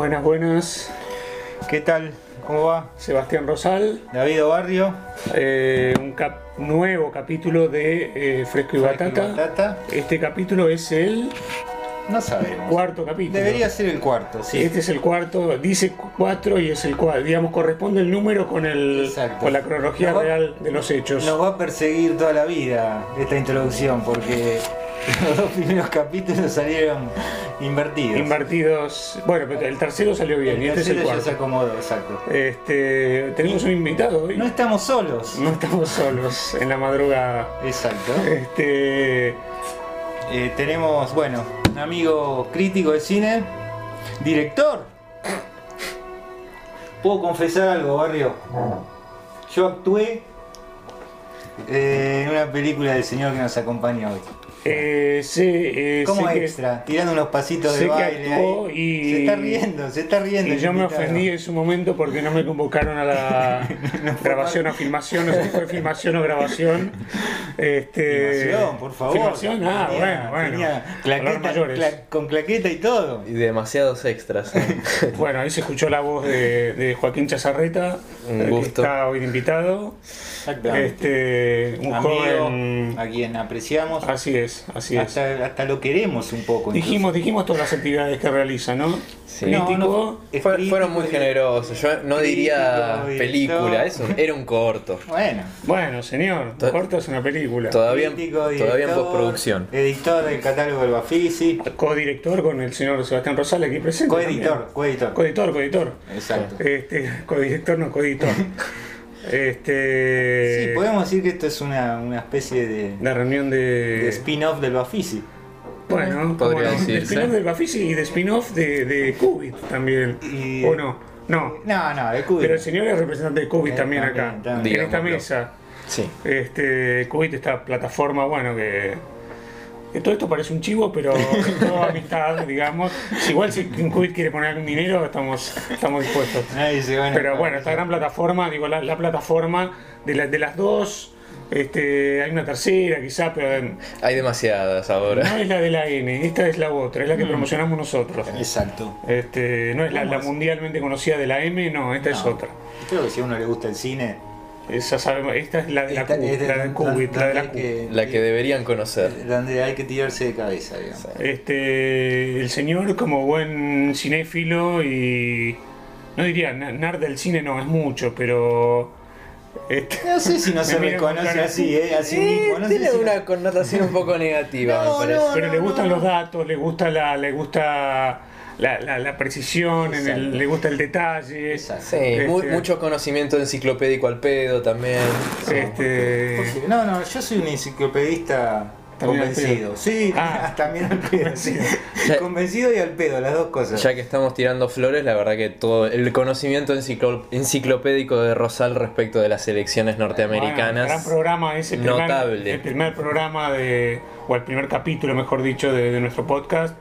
Buenas, buenas. ¿Qué tal? ¿Cómo va? Sebastián Rosal. David Barrio. Eh, un cap- nuevo capítulo de eh, Fresco y Fresco y Batata. Batata. Este capítulo es el No sabemos. cuarto capítulo. Debería ser el cuarto, sí. Este es el cuarto, dice cuatro y es el cual, digamos, corresponde el número con el Exacto. con la cronología va- real de los hechos. Nos va a perseguir toda la vida esta introducción porque los dos primeros capítulos salieron invertidos. Invertidos. Bueno, pero el tercero salió bien El y este es el se acomodó, exacto. Este, tenemos un invitado hoy. No estamos solos. No estamos solos en la madrugada. Exacto. Este, Eh, tenemos, bueno, un amigo crítico de cine, director. ¿Puedo confesar algo, Barrio? Yo actué eh, en una película del señor que nos acompaña hoy. Eh, sé, eh, Como sé que- extra, tirando unos pasitos de baile. ahí. y- Se está riendo, se está riendo. Y yo me ofendí en su momento porque no me convocaron a la grabación o filmación, no sé si fue filmación o grabación. Este, Filmación, por favor. Filmación, ah, Tenía- bueno, bueno. tenía Palabras claqueta- mayores. cla- con claqueta y todo. Y demasiados extras. Bueno, ahí se escuchó la voz de, de Joaquín Chazarreta, Un eh, que gusto. está hoy de invitado. Este, un Amigo, joven. a quien apreciamos. Así es, así es. Hasta, hasta lo queremos un poco. Dijimos, dijimos todas las actividades que realiza, ¿no? Sí. Crítico. No, no, es Fue- crítico, fueron muy generosos. Yo no diría Crítico, película, eso era un corto. Bueno, Bueno, señor, To- corto es una película. Todavía, todavía en postproducción. Editor del catálogo del Bafisi. Codirector con el señor Sebastián Rosales aquí presente. Coeditor, coeditor. Coeditor, coeditor. Exacto. Este, codirector, no coeditor. Este. Sí, podemos decir que esto es una, una especie de, La reunión de de. spin-off del Bafisi. bueno, Podría como no, de decirse. spin-off del Bafisi y de spin-off de, de Qubit también. Y- ¿O no? No. No, no, de Qubit. Pero el señor es representante de Qubit Eh, también, también, acá. también. En esta mesa. Sí. Este, Qubit, esta plataforma, bueno, que todo esto parece un chivo, pero es toda amistad, digamos. Si igual si Qubit quiere poner algún dinero, estamos, estamos dispuestos. Dice, bueno, Pero bueno, esta gran plataforma, digo, la, la plataforma de, la- de las dos, este, hay una tercera quizá, pero Hay demasiadas ahora. no es la de la N, esta es la otra, es la que Mm. promocionamos nosotros. Exacto. Este, no es la, mundialmente conocida de la M, no, esta es otra. Creo que si a uno le gusta el cine, Esa sabemos, esta es la de la esta Q, es de- la de Qubit, la de la Q. que- La que deberían conocer. donde hay que tirarse de cabeza, digamos. Este, el señor como buen cinéfilo y no diría nerd del cine no es mucho, pero este, No sé si no se reconoce así, ¿eh? Así mismo. No sé tiene no- una connotación un poco negativa, No, me parece. no, pero le gustan no. los datos, le gusta la, le gusta la, la- la precisión, en el- le gusta el detalle. Exacto. Sí, mu- Este- mucho conocimiento enciclopédico al pedo también. Este, No, no, yo soy un enciclopedista convencido. Sí, Ah. también al pedo. sí. Ya- Convencido y al pedo, las dos cosas. Ya que estamos tirando flores, la verdad que todo el conocimiento enciclo- enciclopédico de Rosal respecto de las elecciones bueno, gran norteamericanas. programa ese primer, Notable. el primer programa de o el primer capítulo, mejor dicho, de, de nuestro podcast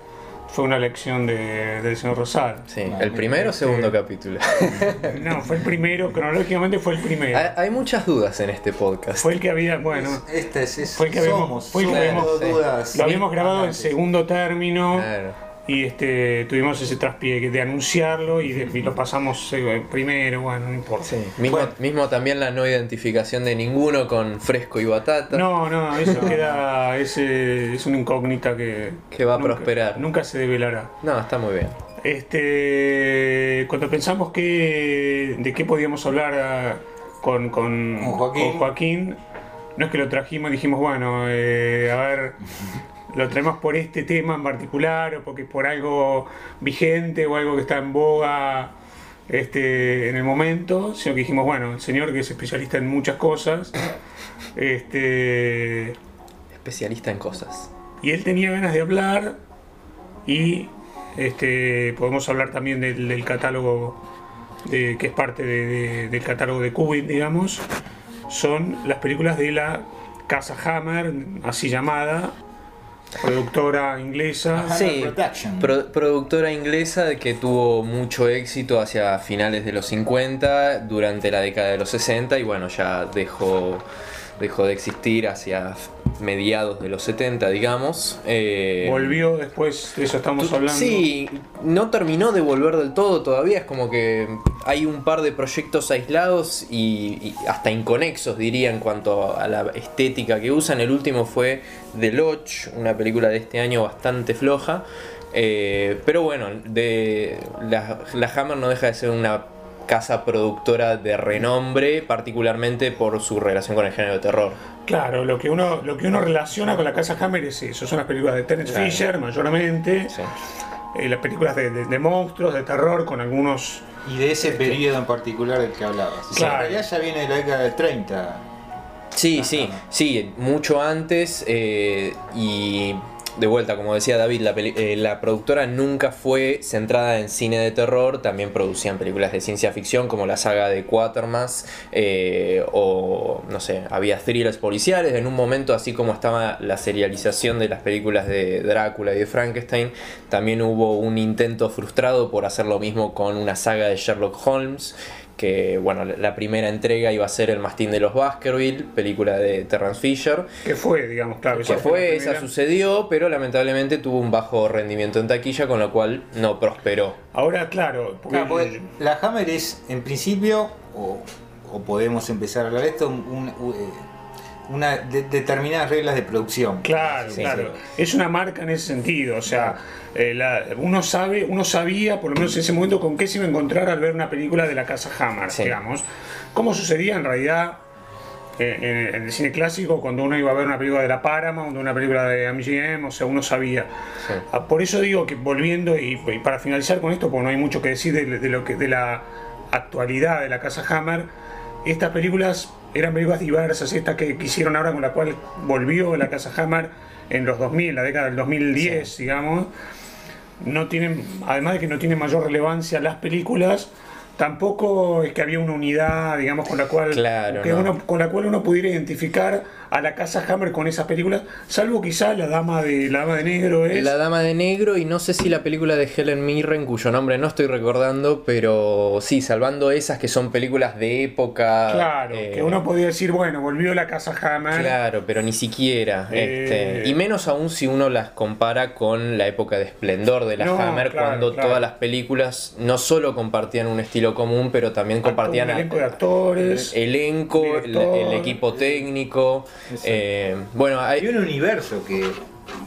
fue una lección de, del señor Rosal. Sí, No, el primero o este- segundo capítulo. No, fue el primero, cronológicamente fue el primero. hay, hay muchas dudas en este podcast. Fue el que había, bueno, Esta es, es- Fue el que habíamos- somos, fue el que habíamos- dudas. lo habíamos grabado en segundo término Claro. Y este tuvimos ese traspié de anunciarlo y, de- y lo pasamos eh, primero, bueno, no importa. Sí, Mismo, Bueno. mismo también la no identificación de ninguno con fresco y batata. No, no, eso queda, ese, es una incógnita que, Que va a nunca- prosperar. Nunca se develará. No, está muy bien. Este, cuando pensamos que, de qué podíamos hablar ah, con, con, Con Joaquín. con Joaquín, no es que lo trajimos y dijimos, bueno, eh, a ver, lo traemos por este tema en particular o porque por algo vigente o algo que está en boga este, en el momento, sino que dijimos, bueno, el señor que es especialista en muchas cosas, este, Especialista en cosas. y él tenía ganas de hablar y este, podemos hablar también del, del catálogo de, que es parte de- de- del catálogo de Kubrick, digamos, son las películas de la Casa Hammer, así llamada, productora inglesa. Sí, pro- productora inglesa que tuvo mucho éxito hacia finales de los 50, durante la década de los 60 y bueno, ya dejó, dejó de existir hacia mediados de los 70, digamos. Eh, Volvió después, de eso estamos hablando. Sí, no terminó de volver del todo todavía, es como que hay un par de proyectos aislados y, y hasta inconexos, diría, en cuanto a la estética que usan. El último fue The Lodge, una película de este año bastante floja. Eh, pero bueno, de, la, la Hammer no deja de ser una casa productora de renombre, particularmente por su relación con el género de terror. Claro, lo que uno, lo que uno relaciona con la casa Hammer es eso, son las películas de Terence Claro. Fisher mayormente, Sí. eh, las películas de, de- de monstruos, de terror, con algunos... Y de ese periodo en particular del que hablabas. Claro. En realidad ya viene de la década del 30. Sí, sí, sí, mucho antes eh, y de vuelta, como decía David, la, eh, la productora nunca fue centrada en cine de terror, también producían películas de ciencia ficción como la saga de Quatermass eh, o no sé, había thrillers policiales, en un momento así como estaba la serialización de las películas de Drácula y de Frankenstein, también hubo un intento frustrado por hacer lo mismo con una saga de Sherlock Holmes que bueno, la- primera entrega iba a ser El Mastín de los Baskerville, película de Terrence Fisher, que fue, digamos, claro. que fue, esa sucedió, pero lamentablemente tuvo un bajo rendimiento en taquilla, con lo cual no prosperó. Ahora, claro, porque Claro, porque la Hammer es, en principio, o, o podemos empezar a hablar de esto, un- un- eh, una de- determinadas reglas de producción. Claro, Sí, claro. sí. Es una marca en ese sentido. O sea, eh, la- uno sabe, uno sabía, por lo menos en ese momento, con qué se iba a encontrar al ver una película de la casa Hammer, Sí. digamos. Como sucedía en realidad eh, en, en el cine clásico cuando uno iba a ver una película de la Paramount, una película de MGM, o sea, uno sabía. Sí. Ah, Por eso digo que volviendo y, y para finalizar con esto, porque no hay mucho que decir de, de lo que de la actualidad de la casa Hammer, estas películas eran películas diversas, estas que, que hicieron ahora con la cual volvió la casa Hammer en los 2000, la década del 2010, digamos, no tienen, además de que no tienen mayor relevancia las películas, tampoco es que había una unidad, digamos, con la cual, Claro, que no. uno, con la cual uno pudiera identificar a la casa Hammer con esas películas, salvo quizá la dama de la dama de negro es La Dama de Negro y no sé si la película de Helen Mirren, cuyo nombre no estoy recordando, pero sí, salvando esas que son películas de época. claro, eh, que uno podía decir, bueno, volvió la casa Hammer. Claro, pero ni siquiera. Eh, este, y menos aún si uno las compara con la época de esplendor de la No, Hammer, claro, cuando claro. todas las películas no solo compartían un estilo común, pero también compartían un elenco de actores. elenco, el equipo técnico. Eh, bueno, Hay hay, un universo que,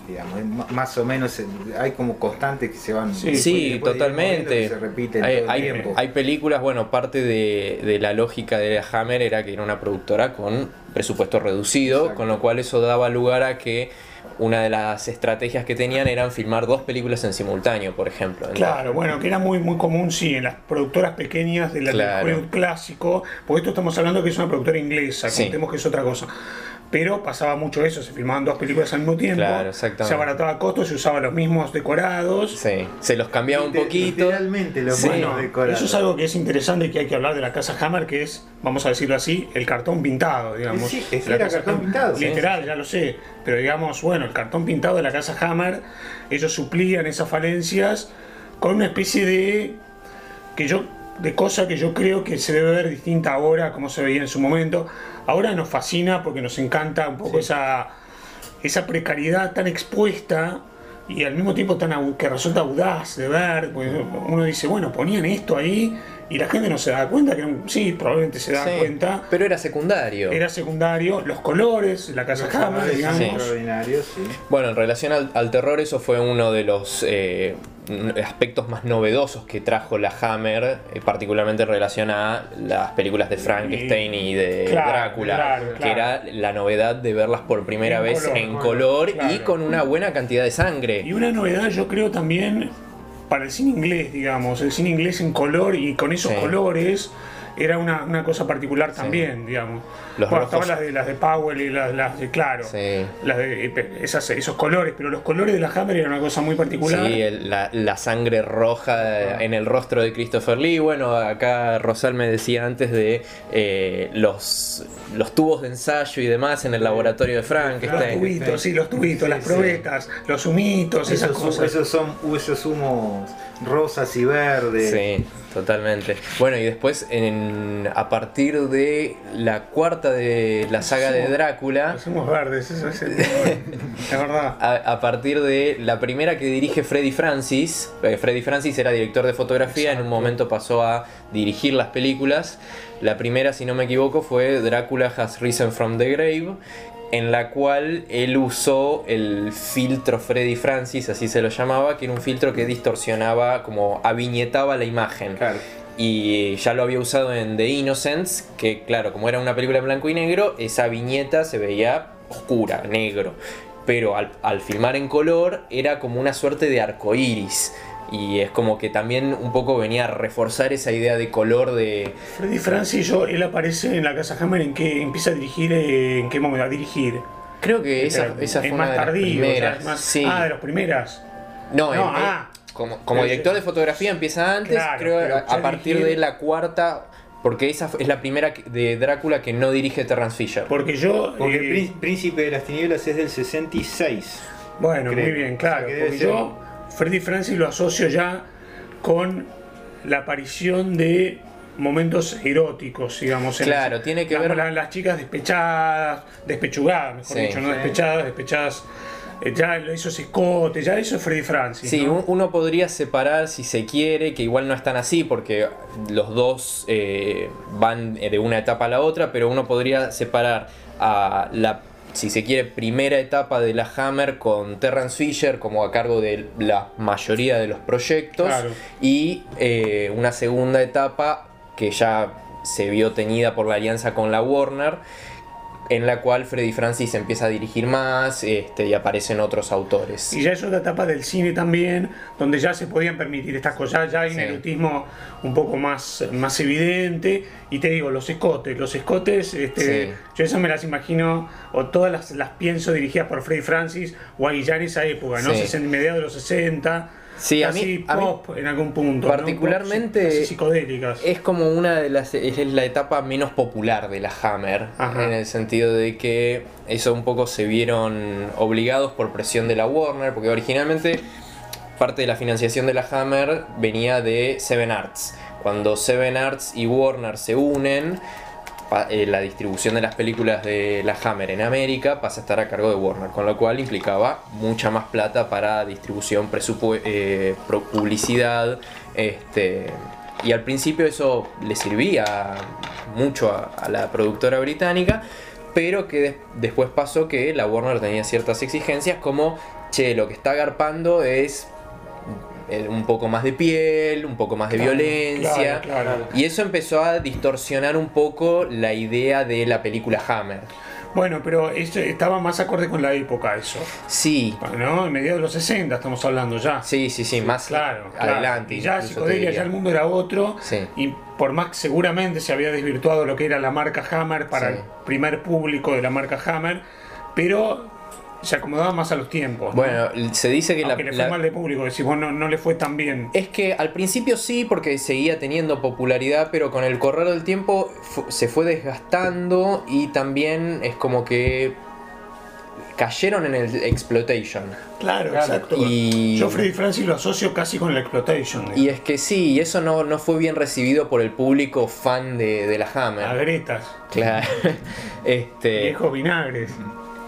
digamos, más o menos, eh, hay como constantes que se van. Sí, Sí, totalmente. que se repiten Hay, todo el hay- tiempo. hay películas, bueno, parte de, de la lógica de la Hammer era que era una productora con presupuesto reducido, Exacto. con lo cual eso daba lugar a que una de las estrategias que tenían eran filmar dos películas en simultáneo, por ejemplo. Claro, bueno, que era muy muy común, sí, en las productoras pequeñas de la del Claro. Hollywood clásico, porque esto estamos hablando que es una productora inglesa, Sí. contemos que es otra cosa. Pero pasaba mucho eso, se filmaban dos películas al mismo tiempo, Claro, exactamente. se abarataba costos, se usaban los mismos decorados. Sí, se los cambiaba un poquito. Literalmente los Sí. buenos Bueno, decorados. eso es algo que es interesante y que hay que hablar de la casa Hammer, que es, vamos a decirlo así, el cartón pintado, digamos. Sí, es que La era casa cartón Hammer. pintado, sí, Literal, ya lo sé. Pero digamos, bueno, el cartón pintado de la casa Hammer, ellos suplían esas falencias con una especie de. que yo. De cosa que yo creo que se debe ver distinta ahora como se veía en su momento. Ahora nos fascina porque nos encanta un poco esa esa precariedad tan expuesta y al mismo tiempo tan que resulta audaz de ver, uno dice, bueno, ponían esto ahí y la gente no se da cuenta, que era un- sí, probablemente se da Sí, cuenta, Pero era secundario. era secundario, los colores, la casa digamos. extraordinarios, sí. Bueno, en relación al, al terror, eso fue uno de los eh, aspectos más novedosos que trajo la Hammer, eh, particularmente en relación a las películas de Frankenstein y de Claro, Drácula, claro, que era la novedad de verlas por primera En vez color, en color, color y con una buena cantidad de sangre. Y una novedad yo creo también para el cine inglés, digamos, el cine inglés en color y con esos Sí. colores era una, una cosa particular también, digamos. Los bueno, rojos- estaban las de las de Powell y las, las de Claro. Sí. Las de, esas- esos colores, pero los colores de la Hammer eran una cosa muy particular. Sí, el- la, la sangre roja en el rostro de Christopher Lee. Bueno, acá Rosal me decía antes de eh, los, los tubos de ensayo y demás en el laboratorio de Los Frankenstein. tubitos, sí, los tubitos, las sí. probetas, los humitos, esas Esos, cosas. esos son esos humos rosas y verdes. Sí. Totalmente. Bueno, y después en, a partir de la cuarta de la saga de Drácula, Somos verdes, eso es el La verdad. a, a partir de la primera que dirige Freddy Francis, eh, Freddy Francis era director de fotografía, en un momento pasó a dirigir las películas. La primera, si no me equivoco, fue Drácula Has Risen from the Grave, en la cual él usó el filtro Freddy Francis, así se lo llamaba, que era un filtro que distorsionaba, como aviñetaba la imagen. Claro. Y ya lo había usado en The Innocents, que claro, como era una película en blanco y negro, esa viñeta se veía oscura, negro. Pero al, al filmar en color era como una suerte de arco iris. Y es como que también un poco venía a reforzar esa idea de color de. Freddy Francis, yo, él aparece en la Casa Hammer en que empieza a dirigir, eh, en qué momento a dirigir. Creo que esa, Este, esa fue es una más de las tardío, o sea, primeras. más- Sí. Ah, de las primeras. No, No, en- ah. como, como director de fotografía empieza antes, Claro, creo a, partir dirigir- de la cuarta, porque esa es la primera de Drácula que no dirige Terrence Fisher. Porque yo. Porque eh, Príncipe de las Tinieblas es del 66. Bueno, Creo. muy bien, claro. O sea, Porque yo, Freddy Francis lo asocio ya con la aparición de momentos eróticos, digamos. en Claro, las- tiene que ver- la- las chicas despechadas, despechugadas, mejor Sí. dicho, no Sí. despechadas, despechadas. eh, Ya esos escotes, ya eso es Freddy Francis. Sí, ¿no? un- uno podría separar si se quiere, que igual no es tan así porque los dos eh, van de una etapa a la otra, pero uno podría separar a la, si se quiere, primera etapa de la Hammer con Terrence Fisher como a cargo de la mayoría de los proyectos Claro. y eh, una segunda etapa que ya se vio tenida por la alianza con la Warner en la cual Freddy Francis empieza a dirigir más este, y aparecen otros autores. Y ya es otra etapa del cine también, donde ya se podían permitir estas cosas, ya hay un Sí. erotismo un poco más, más evidente. Y te digo, los escotes, los escotes, este, Sí. yo esas me las imagino, o todas las, las pienso dirigidas por Freddy Francis, o ya en esa época, ¿no? Sí. Mediados de los 60, Sí, a mí- a mí pop en algún punto. ¿no? particularmente- Pop, psicodélicas. Es como una de las. Es la etapa menos popular de la Hammer. Ajá. En el sentido de que eso un poco se vieron obligados por presión de la Warner. Porque originalmente parte de la financiación de la Hammer venía de Seven Arts. Cuando Seven Arts y Warner se unen, eh, la distribución de las películas de la Hammer en América pasa a estar a cargo de Warner, con lo cual implicaba mucha más plata para distribución, eh, publicidad, este, y al principio eso le servía mucho a, la productora británica, pero que des- después pasó que la Warner tenía ciertas exigencias como, che, lo que está agarpando es un poco más de piel, un poco más de Claro, violencia. claro, claro. Y eso empezó a distorsionar un poco la idea de la película Hammer. Bueno, pero eso estaba más acorde con la época eso. Sí, ¿No? En mediados de los 60 estamos hablando ya. sí, sí, sí, más Claro, adelante. Y ya psicodelia, ya el mundo era otro. Sí. Y por más que seguramente se había desvirtuado lo que era la marca Hammer para Sí. el primer público de la marca Hammer, pero se acomodaba más a los tiempos. ¿no? Bueno, se dice que la, Aunque le fue la- mal de público, decís, bueno, no le fue tan bien. Es que al principio sí, porque seguía teniendo popularidad, pero con el correr del tiempo fu- se fue desgastando y también es como que cayeron en el exploitation. Claro, Claro. exacto. Y- Yo Freddy Francis lo asocio casi con la exploitation. Y es que sí, y eso no, no fue bien recibido por el público fan de, de la a Hammer. Gretas, Claro. Este, viejos vinagres.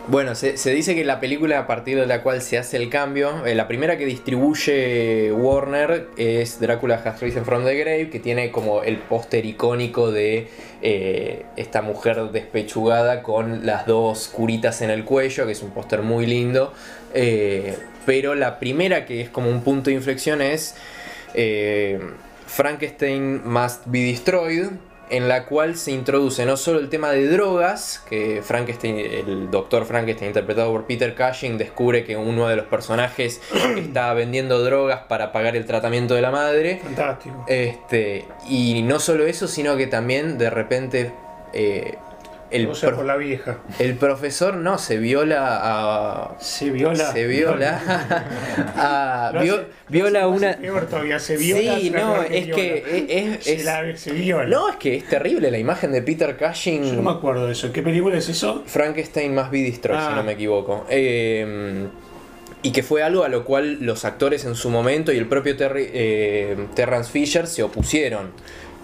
Bueno, se, dice que la película a partir de la cual se hace el cambio, eh, la primera que distribuye Warner es Drácula Has Risen from the Grave, que tiene como el póster icónico de eh, esta mujer despechugada con las dos curitas en el cuello, que es un póster muy lindo. Eh, pero la primera que es como un punto de inflexión es Frankenstein Must Be Destroyed, en la cual se introduce no solo el tema de drogas, que Frankenstein, el doctor Frankenstein interpretado por Peter Cushing descubre que uno de los personajes está vendiendo drogas para pagar el tratamiento de la madre. Fantástico. Este, y no solo eso, sino que también de repente eh, el, o sea, pro- por la vieja. el profesor no se viola a... Se viola. Se viola a... Vio- hace- viola hace una... Peor todavía, se viola. Sí, no, es viola. que es, Se, es- la- se viola. no, es que es terrible la imagen de Peter Cushing. Yo no me acuerdo de eso. ¿Qué película es eso? Frankenstein más be destroyed, si Ah. no me equivoco. Eh, y que fue algo a lo cual los actores en su momento y el propio Terry, eh, Terrence Fisher se opusieron.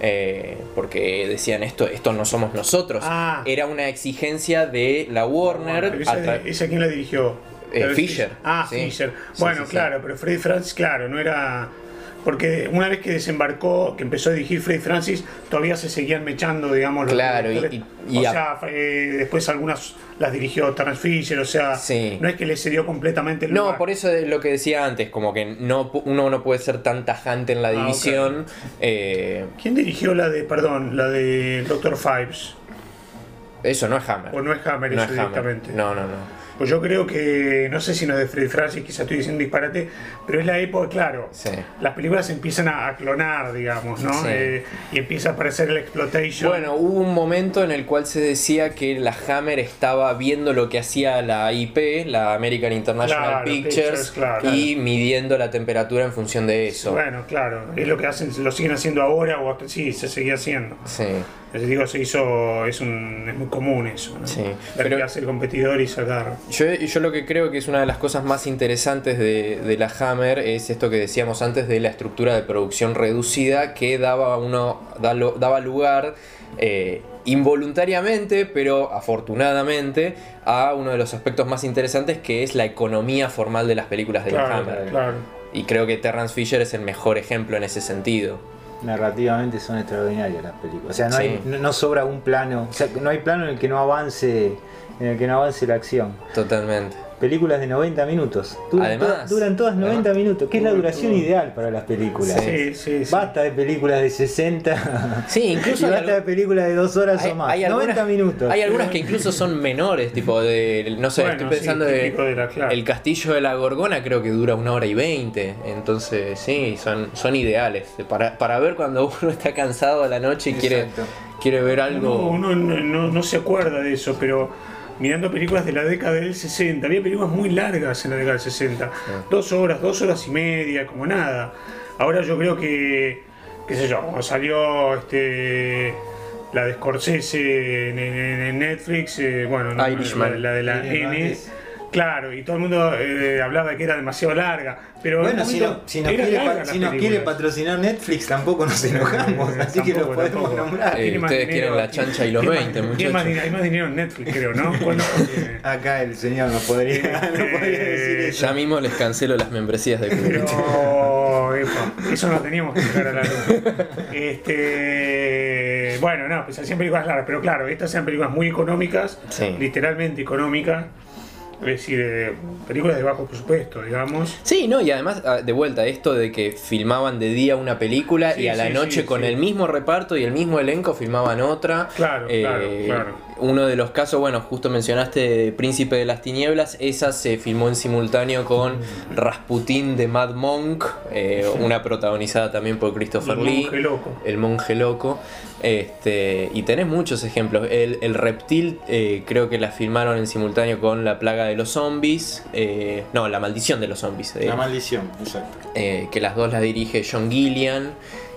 Eh, porque decían esto, esto no somos nosotros. Ah. Era una exigencia de la Warner. Esa, a tra- ¿Esa quién la dirigió? Eh, Fisher. Ah, Sí. Fisher. Bueno, sí, sí. claro, pero Freddy Francis, claro, no era. Porque una vez que desembarcó, que empezó a dirigir Freddy Francis, todavía se seguían mechando, digamos, los Claro, y- y- o sea, eh, después algunas las dirigió Terence Fisher, o sea, Sí. no es que le cedió completamente el No, lugar. por eso es lo que decía antes, como que no, uno no puede ser tan tajante en la Ah, división. eh, ¿Quién dirigió la de, perdón, la de Doctor Fives? eso no es Hammer. O no es Hammer No eso es Hammer. directamente. No, no, no. Pues yo creo que, no sé si no es de Freddy Francis, quizá estoy diciendo disparate, pero es la época, claro, Sí. las películas empiezan a, a clonar, digamos, ¿no? Sí. Eh, y empieza a aparecer el exploitation. Bueno, hubo un momento en el cual se decía que la Hammer estaba viendo lo que hacía la IP, la American International Claro, Pictures, Pictures, claro. y midiendo la temperatura en función de eso. Bueno, claro, es lo que hacen, lo siguen haciendo ahora, o hasta- sí, se seguía haciendo. Sí. Les digo, se hizo, es, un, es muy común eso, ¿no? Sí, Ver pero- qué hace el competidor y sacar. Yo, yo lo que creo que es una de las cosas más interesantes de, de la Hammer es esto que decíamos antes de la estructura de producción reducida que daba, uno, daba lugar eh, involuntariamente, pero afortunadamente, a uno de los aspectos más interesantes que es la economía formal de las películas de la Hammer. claro. Y creo que Terrence Fisher es el mejor ejemplo en ese sentido. Narrativamente son extraordinarias las películas. O sea, no, Sí. hay, no, no sobra un plano. O sea, no hay plano en el que no avance, en el que no avance la acción. Totalmente. Películas de 90 minutos. Duran, Además, duran todas 90 además. minutos, que es la duración ideal para las películas. Sí, sí, sí. Basta de películas de 60. Sí, incluso y basta de películas de 2 horas Hay, o más. hay 90 algunas, minutos. hay algunas que incluso son menores, tipo de. No sé, Bueno, estoy pensando sí, de. típico de la- claro. El castillo de la Gorgona creo que dura una hora y veinte. Entonces, sí, son, son ideales. Para, para ver cuando uno está cansado a la noche y quiere, Exacto. quiere ver No, algo. uno no, no- no se acuerda de eso, pero mirando películas de la década del 60, había películas muy largas en la década del 60, dos horas, dos horas y media, como nada. Ahora yo creo que, qué sé yo, cuando salió este la de Scorsese en, en- en Netflix, eh, bueno, no, la, la de la N, es- claro, y todo el mundo eh, hablaba de que era demasiado larga, pero en Bueno, si, no- si nos, quiere, larga pa- las si nos quiere películas. patrocinar Netflix, tampoco nos enojamos. Eh, así que lo podemos tampoco. nombrar. Eh, más ustedes dinero, quieren la chancha y los tiene 20, más- tiene más muchachos. dinero- hay más dinero en Netflix, creo, ¿no? Acá el señor nos podría, no podría decir Eh, eso. Ya mismo les cancelo las membresías de epa, eso no teníamos que sacar a la luz. Este, bueno, no, pues hacían películas largas, pero claro, estas eran películas muy económicas, Sí. literalmente económicas, es decir, eh, películas de bajo presupuesto, digamos. Sí, no, y además, ah, de vuelta, esto de que filmaban de día una película Sí, y a la sí, noche sí, con el mismo reparto y el mismo elenco filmaban otra. Claro, claro, claro. Uno de los casos, bueno, justo mencionaste Príncipe de las Tinieblas, esa se filmó en simultáneo con Rasputín de Mad Monk, eh, una protagonizada también por Christopher El Lee. monje loco. El monje loco. Este, y tenés muchos ejemplos. El, el reptil eh, creo que la filmaron en simultáneo con La plaga de los zombies. eh, no, La maldición de los zombies. eh, La maldición, exacto. eh, que las dos las dirige John Gillian.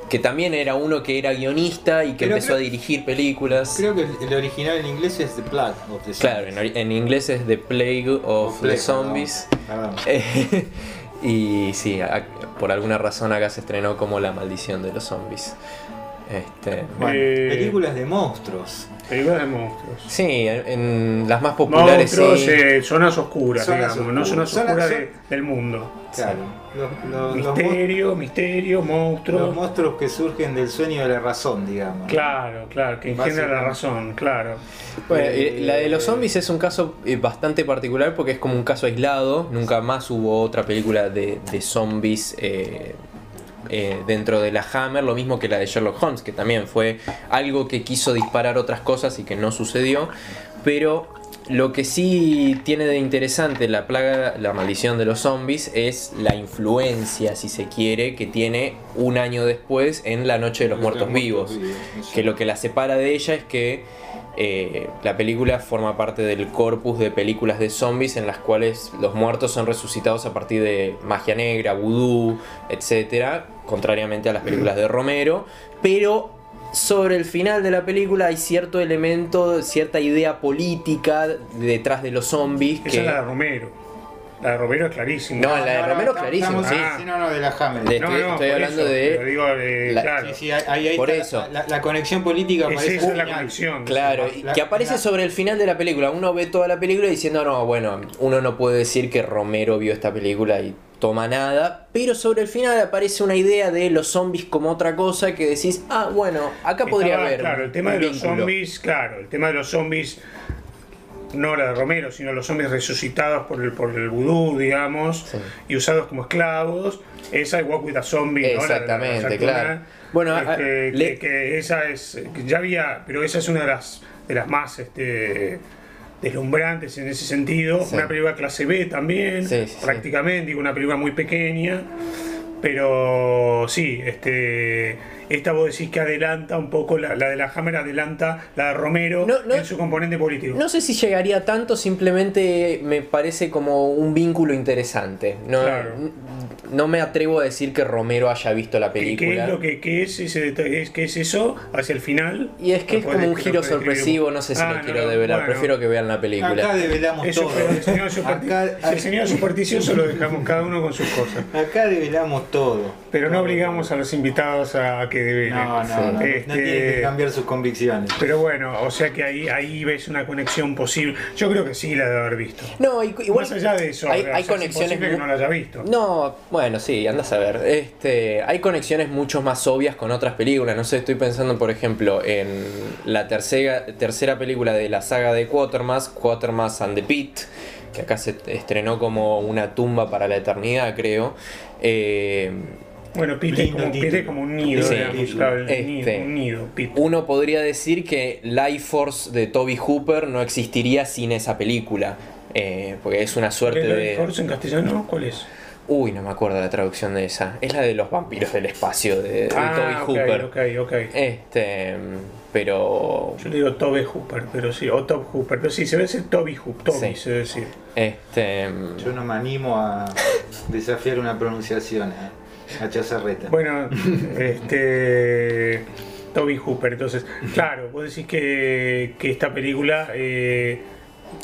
Que también era uno que era guionista y que Pero empezó creo- a dirigir películas. Creo que el, original en inglés es The Plague of the Claro, en, inglés es The Plague of Plague, the Zombies. perdón, perdón. Eh, y sí, a- por alguna razón acá se estrenó como La maldición de los zombies. Este, Bueno, Eh, películas de monstruos. Películas de monstruos. sí, en, en las más populares Monstruos, sí. eh, zonas oscuras, Zonas digamos, no oscuras. zonas oscuras Zonas- de- del mundo. Claro. Los- los Misterio, misterio, monstruos. los monstruos que surgen del sueño de la razón, digamos. Claro, claro, que engendra la razón, claro. Bueno, Eh, la de los zombies es un caso eh, bastante particular porque es como un caso aislado. Nunca más hubo otra película de, de zombies eh, eh, dentro de la Hammer. Lo mismo que la de Sherlock Holmes, que también fue algo que quiso disparar otras cosas y que no sucedió. Pero lo que sí tiene de interesante la plaga, la maldición de los zombies es la influencia, si se quiere, que tiene un año después en La Noche de los Muertos Vivos que lo que la separa de ella es que eh, la película forma parte del corpus de películas de zombies en las cuales los muertos son resucitados a partir de magia negra, vudú, etcétera, contrariamente a las películas de Romero, pero sobre el final de la película hay cierto elemento, cierta idea política detrás de los zombies Esa que es la de Romero. La de Romero es clarísimo. No, la de Romero estamos- clarísimo, estamos- sí. sí, no, no, de la Hammer. De- No, estoy- no, hablando eso, de pero digo, eh, la- claro. Sí, sí, ahí, ahí Por está eso. La, la conexión política Es parece esa es la conexión. Claro, que aparece la- sobre el final de la película. Uno ve toda la película diciendo, no, bueno, uno no puede decir que Romero vio esta película y toma nada, pero sobre el final aparece una idea de los zombies como otra cosa que decís, ah, bueno, acá podría Estaba, haber. Claro, el tema de los vínculo". zombies, claro, el tema de los zombies, no la de Romero, sino los zombies resucitados por el, por el vudú, digamos, Sí. y usados como esclavos. Esa es Walk with a Zombie, ¿no? La- la- la Exactamente, Jacqueline, claro. Bueno, este, a- que, le- que esa es, que ya había, pero esa es una de las, de las más este, deslumbrantes en ese sentido. Sí. Una película clase B también, Sí, sí, prácticamente, digo, una película muy pequeña. Pero sí, este, esta vos decís que adelanta un poco, la, la de la Hammer adelanta la de Romero No, no- en su componente político. No sé si llegaría tanto, simplemente me parece como un vínculo interesante. No, Claro. no me atrevo a decir que Romero haya visto la ¿Qué, película. qué es lo que qué es ese detalle? ¿Es, ¿Qué es eso hacia el final? Y es que ¿Lo es como un giro sorpresivo, no sé si Ah, lo quiero develar, bueno. prefiero que vean la película. Acá develamos Eso, todo. el señor, Acá, el señor supersticioso lo dejamos cada uno con sus cosas. acá develamos todo. Pero no obligamos a los invitados a que develen. No, no, no. No Este- tiene que cambiar sus convicciones. Pero bueno, o sea que ahí, ahí ves una conexión posible. Yo creo que sí la de haber visto. No, y- igual Más allá de eso, hay, o sea, hay es conexiones que no la haya visto. No, bueno, sí, andas a ver. Este, hay conexiones mucho más obvias con otras películas. No sé, estoy pensando, por ejemplo, en la tercera, tercera película de la saga de Quatermass, Quatermass and the Pit, que acá se estrenó como una tumba para la eternidad, creo. Eh, Bueno, Pete es como, es como un nido, Sí. digamos, claro, Este. nido, un nido, Pete. uno podría decir que Life Force de Toby Hooper no existiría sin esa película. eh, porque es una suerte ¿El de. Force en castellano? ¿Cuál es? Uy, no me acuerdo la traducción de esa. Es la de los vampiros del espacio de, de Ah, Toby ok, Hooper. ok, ok. Este, pero Yo le digo Tobe Hooper, pero sí, o Top Hooper, pero sí, se ve decir Toby Hooper, Toby Sí. se debe decir. este, Yo no me animo a desafiar una pronunciación a, Bueno, este. Toby Hooper, entonces, claro, vos decís que, que esta película eh,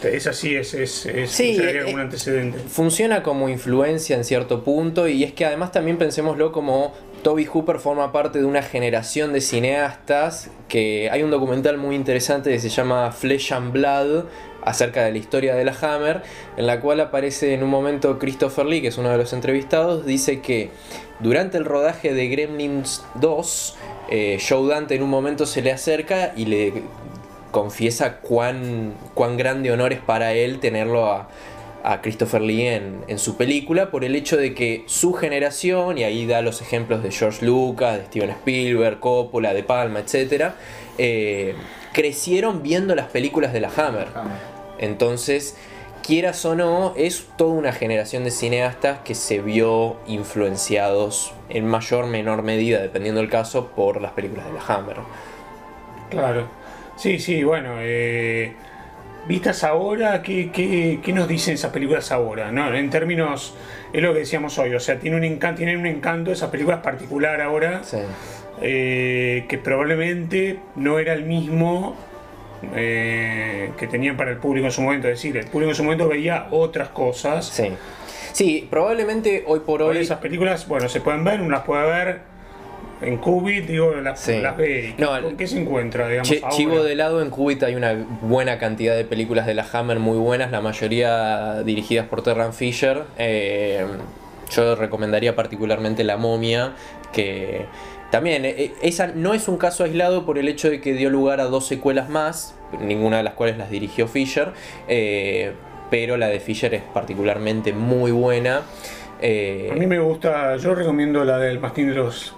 es así, es, es, es Sí, eh, como un antecedente. funciona como influencia en cierto punto y es que además también pensémoslo como Toby Hooper forma parte de una generación de cineastas que hay un documental muy interesante que se llama Flesh and Blood acerca de la historia de la Hammer en la cual aparece en un momento Christopher Lee que es uno de los entrevistados dice que durante el rodaje de Gremlins 2 eh, Joe Dante en un momento se le acerca y le confiesa cuán, cuán grande honor es para él tenerlo a, a Christopher Lee en, en su película por el hecho de que su generación, y ahí da los ejemplos de George Lucas, de Steven Spielberg, Coppola, De Palma, etc., eh, crecieron viendo las películas de la Hammer. Hammer. Entonces, quieras o no, es toda una generación de cineastas que se vio influenciados en mayor o menor medida, dependiendo del caso, por las películas de la Hammer. Claro. Sí, sí, bueno. Eh, vistas ahora, ¿qué, qué, qué nos dicen esas películas ahora? ¿no? En términos, es lo que decíamos hoy, o sea, tiene un encanto, tienen un encanto esas películas particular ahora, Sí. eh, que probablemente no era el mismo eh, que tenían para el público en su momento. Es decir, el público en su momento veía otras cosas. Sí. Sí, probablemente hoy por Hoy hoy. esas películas, bueno, se pueden ver, uno las puede ver en Qubit, digo, las, Sí. las ve. ¿Y No, ¿Con qué se encuentra, digamos, ahora? chivo de lado, en Qubit hay una buena cantidad de películas de la Hammer muy buenas, la mayoría dirigidas por Terran Fisher. Eh, yo recomendaría particularmente La Momia, que también eh, esa no es un caso aislado por el hecho de que dio lugar a dos secuelas más, ninguna de las cuales las dirigió Fisher, eh, pero la de Fisher es particularmente muy buena. Eh, A mí me gusta, yo recomiendo la del Mastín de los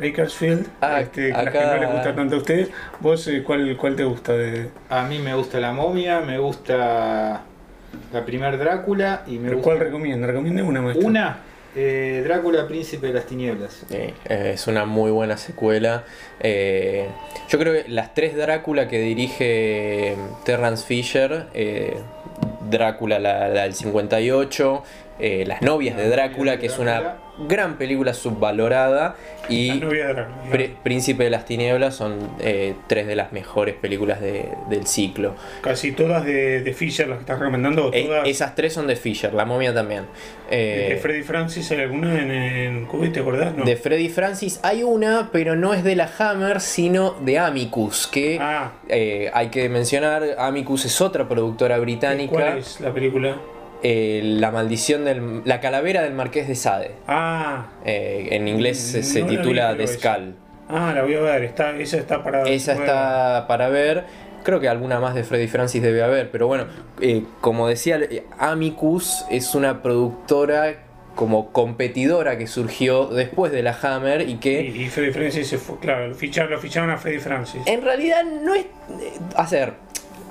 Bakersfield, Ah, este, la que acá- no les gusta tanto a ustedes. ¿Vos eh, cuál, cuál te gusta? de A mí me gusta la momia, me gusta la primer Drácula y me ¿Pero gusta ¿Cuál recomienda? Recomiende una maestra. una eh, Drácula Príncipe de las Tinieblas. Es una muy buena secuela. Eh, yo creo que las tres Drácula que dirige Terrence Fisher, eh, Drácula la, la del 58, eh, Las novias de Drácula, que es una gran película subvalorada y Príncipe de las Tinieblas son eh, tres de las mejores películas de- del ciclo. Casi todas de, de Fisher las que estás recomendando, Eh, esas tres son de Fisher, La momia también. Eh, de Freddy Francis, ¿hay alguna en, en te acordás? No. de Freddy Francis hay una, pero no es de la Hammer, sino de Amicus, que Ah, eh, hay que mencionar, Amicus es otra productora británica. ¿cuál es la película? Eh, la maldición del... La calavera del Marqués de Sade. Ah, Eh, en inglés se, se titula The esa. Skull. ah, la voy a ver, está, esa está para Esa nueva. está para ver. Creo que alguna más de Freddy Francis debe haber, pero bueno, eh, como decía, Amicus es una productora como competidora que surgió después de la Hammer y que Y, y Freddy Francis se fue, claro, lo ficharon, lo ficharon a Freddy Francis. en realidad no es... hacer,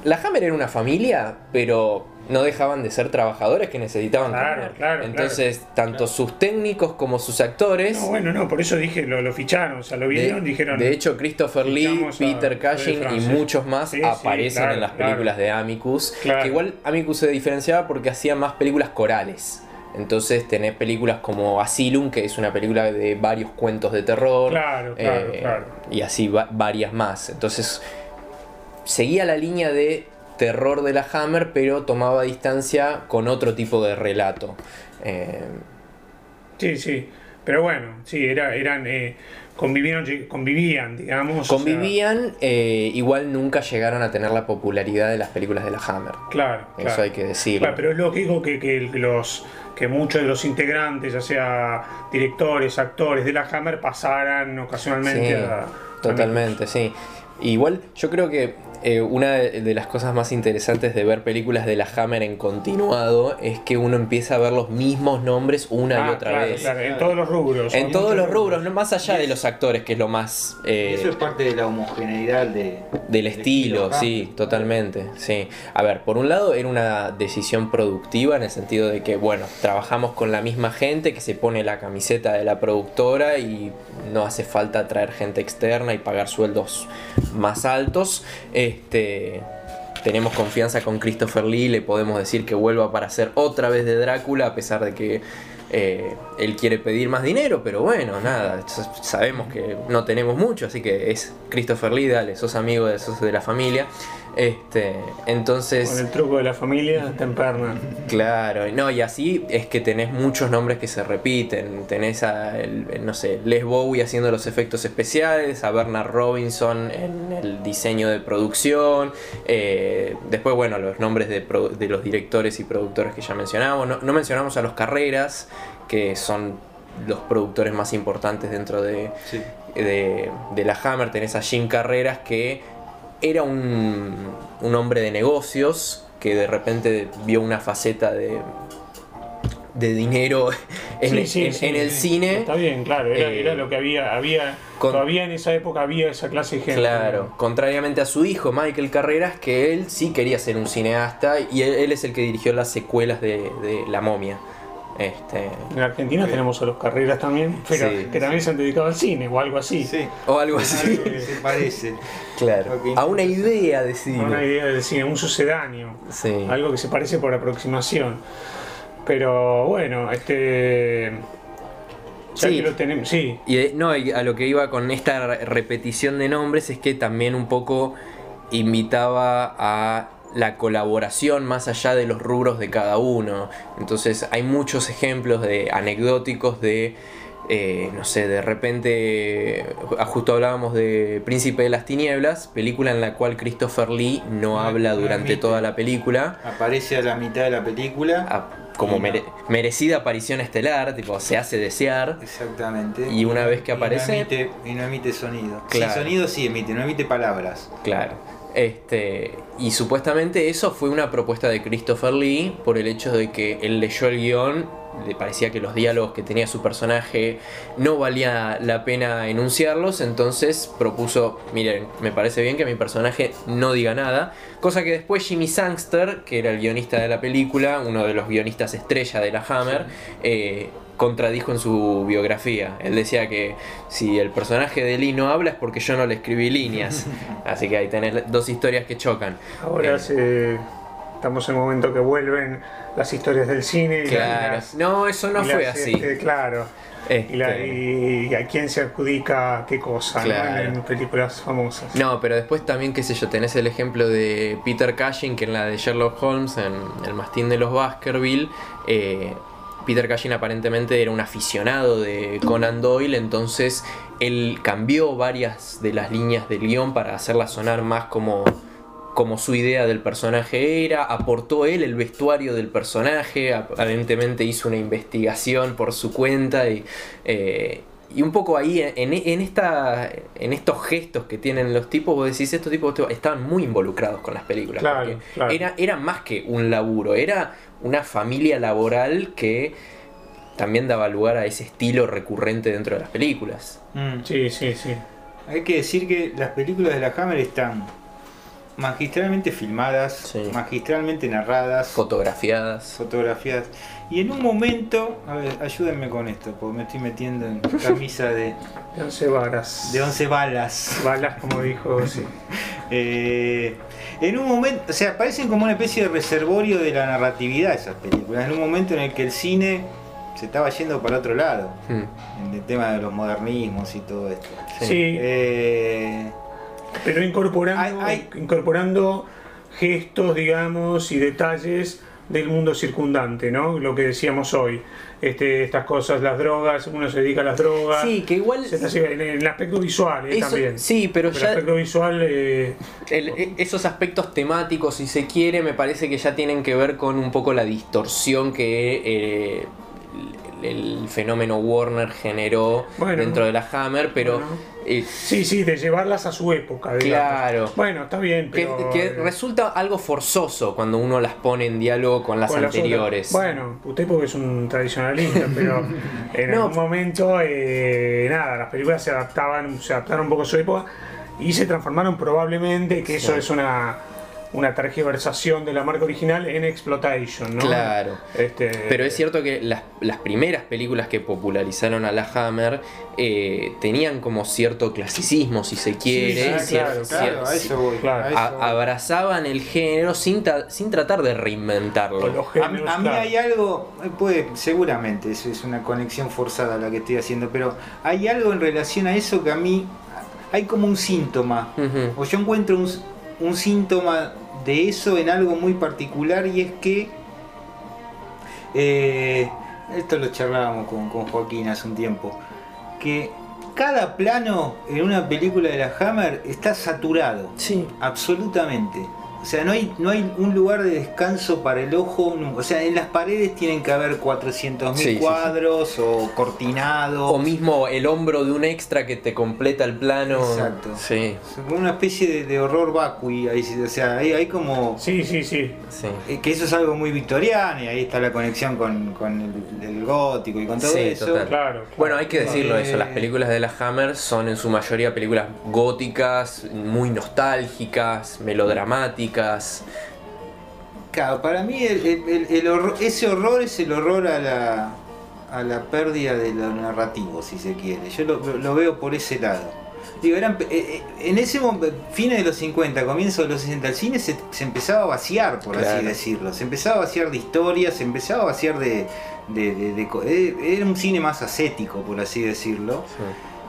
la Hammer era una familia, pero no dejaban de ser trabajadores que necesitaban Claro, comer. claro, Entonces, claro, tanto sus técnicos como sus actores... No, bueno, no, por eso dije, lo, lo ficharon, o sea, lo De, vieron, dijeron. de hecho, Christopher Lee, Peter Cushing y muchos más Sí, aparecen en las películas de Amicus. Claro. Que igual Amicus se diferenciaba porque hacía más películas corales. Entonces tenés películas como Asylum, que es una película de varios cuentos de terror. Claro, claro, eh, claro. Y así va- varias más. Entonces seguía la línea de terror de la Hammer, pero tomaba distancia con otro tipo de relato. Eh, Sí, sí. Pero bueno, sí, era, eran. Eh, convivieron, convivían, digamos. o sea, convivían, eh, igual nunca llegaron a tener la popularidad de las películas de la Hammer. claro, Eso claro. hay que decirlo. Claro, pero es lógico que, que los que muchos de los integrantes, ya sea directores, actores de la Hammer, pasaran ocasionalmente Sí, a. a Totalmente, sí. Igual yo creo que eh, una de las cosas más interesantes de ver películas de la Hammer en continuado es que uno empieza a ver los mismos nombres una Ah, y otra claro, vez. claro, en todos los rubros. En todos los rubros, no más allá de los actores, que es lo más eh, Eso es parte de la homogeneidad de, del estilo, sí, totalmente, sí. A ver, por un lado era una decisión productiva en el sentido de que, bueno, trabajamos con la misma gente que se pone la camiseta de la productora y no hace falta traer gente externa y pagar sueldos más altos. Este, tenemos confianza con Christopher Lee, le podemos decir que vuelva para hacer otra vez de Drácula a pesar de que eh, él quiere pedir más dinero, pero bueno, nada, sabemos que no tenemos mucho, así que es Christopher Lee, dale, sos amigo sos de la familia. Este, Con entonces, el truco de la familia, te emperna. claro, no, y así es que tenés muchos nombres que se repiten. Tenés a, el- el, no sé, Les Bowie haciendo los efectos especiales, a Bernard Robinson en el diseño de producción. eh, después, bueno, los nombres de, pro- de los directores y productores que ya mencionamos. No, no mencionamos a los Carreras, que son los productores más importantes dentro de, Sí. de, de la Hammer. Tenés a Jim Carreras, que era un, un hombre de negocios que de repente vio una faceta de, de dinero en, Sí, el- sí, en- sí, en el sí. cine. Está bien, claro, era, Eh, era lo que había, había con- todavía en esa época había esa clase de gente. Claro, contrariamente a su hijo Michael Carreras, que él sí quería ser un cineasta y él, él es el que dirigió las secuelas de, de La momia. Este, En Argentina tenemos a los carreras también, pero Sí. que también se han dedicado al cine o algo así. Sí. o algo así. Algo Se parece. claro. A una idea de Una cine. idea del cine, un sucedáneo. Sí. Algo que se parece por aproximación. Pero bueno, este. Ya Sí. que lo tenemos. Sí, Y eh, no, a lo que iba con esta re- repetición de nombres es que también un poco invitaba a la colaboración más allá de los rubros de cada uno. Entonces hay muchos ejemplos de anecdóticos de, eh, no sé, de repente, ah, justo hablábamos de Príncipe de las Tinieblas, película en la cual Christopher Lee no No- habla durante admite. toda la película. Aparece a la mitad de la película. ah, Como Y no. mere- merecida aparición estelar, tipo, se hace desear. Exactamente. Y una vez que Y no aparece- emite- Y no emite, sonido. Claro. Sí, sonido sí emite, no emite palabras. Claro. Este, y supuestamente eso fue una propuesta de Christopher Lee por el hecho de que él leyó el guion, le parecía que los diálogos que tenía su personaje no valía la pena enunciarlos, entonces propuso, miren, me parece bien que mi personaje no diga nada, cosa que después Jimmy Sangster, que era el guionista de la película, uno de los guionistas estrella de la Hammer, eh, contradijo en su biografía. Él decía que si el personaje de Lee no habla es porque yo no le escribí líneas. Así que ahí tenés dos historias que chocan. ahora Eh, se- estamos en el momento que vuelven las historias del cine. y Claro. las- No, eso no fue las, así. este, claro. y, la- Este. y- y a quién se adjudica qué cosa ¿no? Claro. en películas famosas. No, pero después también, qué sé yo, tenés el ejemplo de Peter Cushing, que en la de Sherlock Holmes, en El Mastín de los Baskerville, eh, Peter Cushing aparentemente era un aficionado de Conan Doyle, entonces él cambió varias de las líneas del guion para hacerlas sonar más como, como su idea del personaje era, aportó él el vestuario del personaje, aparentemente hizo una investigación por su cuenta y... eh, y un poco ahí, en, en esta, en estos gestos que tienen los tipos, vos decís, estos tipos estaban muy involucrados con las películas. Claro, claro. Era, era más que un laburo, era una familia laboral que también daba lugar a ese estilo recurrente dentro de las películas. Mm. Sí, sí, sí. Hay que decir que las películas de la Hammer están magistralmente filmadas, Sí. magistralmente narradas, Fotografiadas. fotografiadas. Y en un momento, a ver, ayúdenme con esto, porque me estoy metiendo en camisa de, De 11 varas. de 11 balas. Balas, como dijo, sí. Eh, en un momento, o sea, parecen como una especie de reservorio de la narratividad esas películas. En un momento en el que el cine se estaba yendo para otro lado, Hmm. en el tema de los modernismos y todo esto. Sí, Eh, pero incorporando, hay- incorporando gestos, digamos, y detalles del mundo circundante, ¿no? Lo que decíamos hoy. Este, estas cosas, las drogas, uno se dedica a las drogas. Sí, que igual... En el aspecto visual eh, eso- también. sí, pero el ya... aspecto visual eh, El- e- esos aspectos temáticos, si se quiere, me parece que ya tienen que ver con un poco la distorsión que eh, el, fenómeno Warner generó Bueno. dentro de la Hammer, pero Bueno. eh, Sí, sí, de llevarlas a su época. digamos. Claro. Bueno, está bien, que, pero. que eh, resulta algo forzoso cuando uno las pone en diálogo con las con anteriores. Bueno, usted porque es un tradicionalista, pero en No. algún momento, eh, nada, las películas se adaptaban, se adaptaron un poco a su época y se transformaron probablemente, que eso Sí. es una, una tergiversación de la marca original en exploitation, ¿no? Claro. Este, Pero es cierto que las, las primeras películas que popularizaron a la Hammer eh, tenían como cierto clasicismo, si se quiere. claro, claro, a eso voy. claro. a eso a- voy. abrazaban el género sin, ta- sin tratar de reinventarlo. A, a mí claro. hay algo, eh, puede, seguramente, eso es una conexión forzada la que estoy haciendo, pero hay algo en relación a eso que a mí hay como un síntoma, o yo encuentro un, un síntoma de eso en algo muy particular y es que, eh, esto lo charlábamos con, con Joaquín hace un tiempo, que cada plano en una película de la Hammer está saturado. Sí. Absolutamente. O sea, no hay, no hay un lugar de descanso para el ojo. O sea, en las paredes tienen que haber 400.000 Sí, sí, sí. cuadros o cortinados. O mismo el hombro de un extra que te completa el plano. Exacto. Sí, Como una especie de, de horror vacui. ahí o sea, hay, hay como... Sí, sí, sí. sí. eh, Que eso es algo muy victoriano y ahí está la conexión con, con el, el gótico y con todo Sí, eso. total. Claro. claro. Bueno, hay que decirlo Eh, eso, las películas de la Hammer son en su mayoría películas góticas, muy nostálgicas, melodramáticas. Claro, para mí el, el- el- el horror- ese horror es el horror a la, a la pérdida de lo narrativo, si se quiere. Yo lo, lo veo por ese lado. Digo, eran, eh, eh, en ese momento, fines de los 50, comienzo de los 60, el cine se, se empezaba a vaciar, por así decirlo. Se empezaba a vaciar de historias, se empezaba a vaciar de... de- de- de eh, era un cine más ascético, por así decirlo.